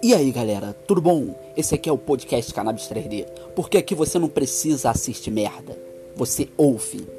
E aí galera, tudo bom? Esse aqui é o podcast Cannabis 3D, porque aqui é você não precisa assistir merda, você ouve.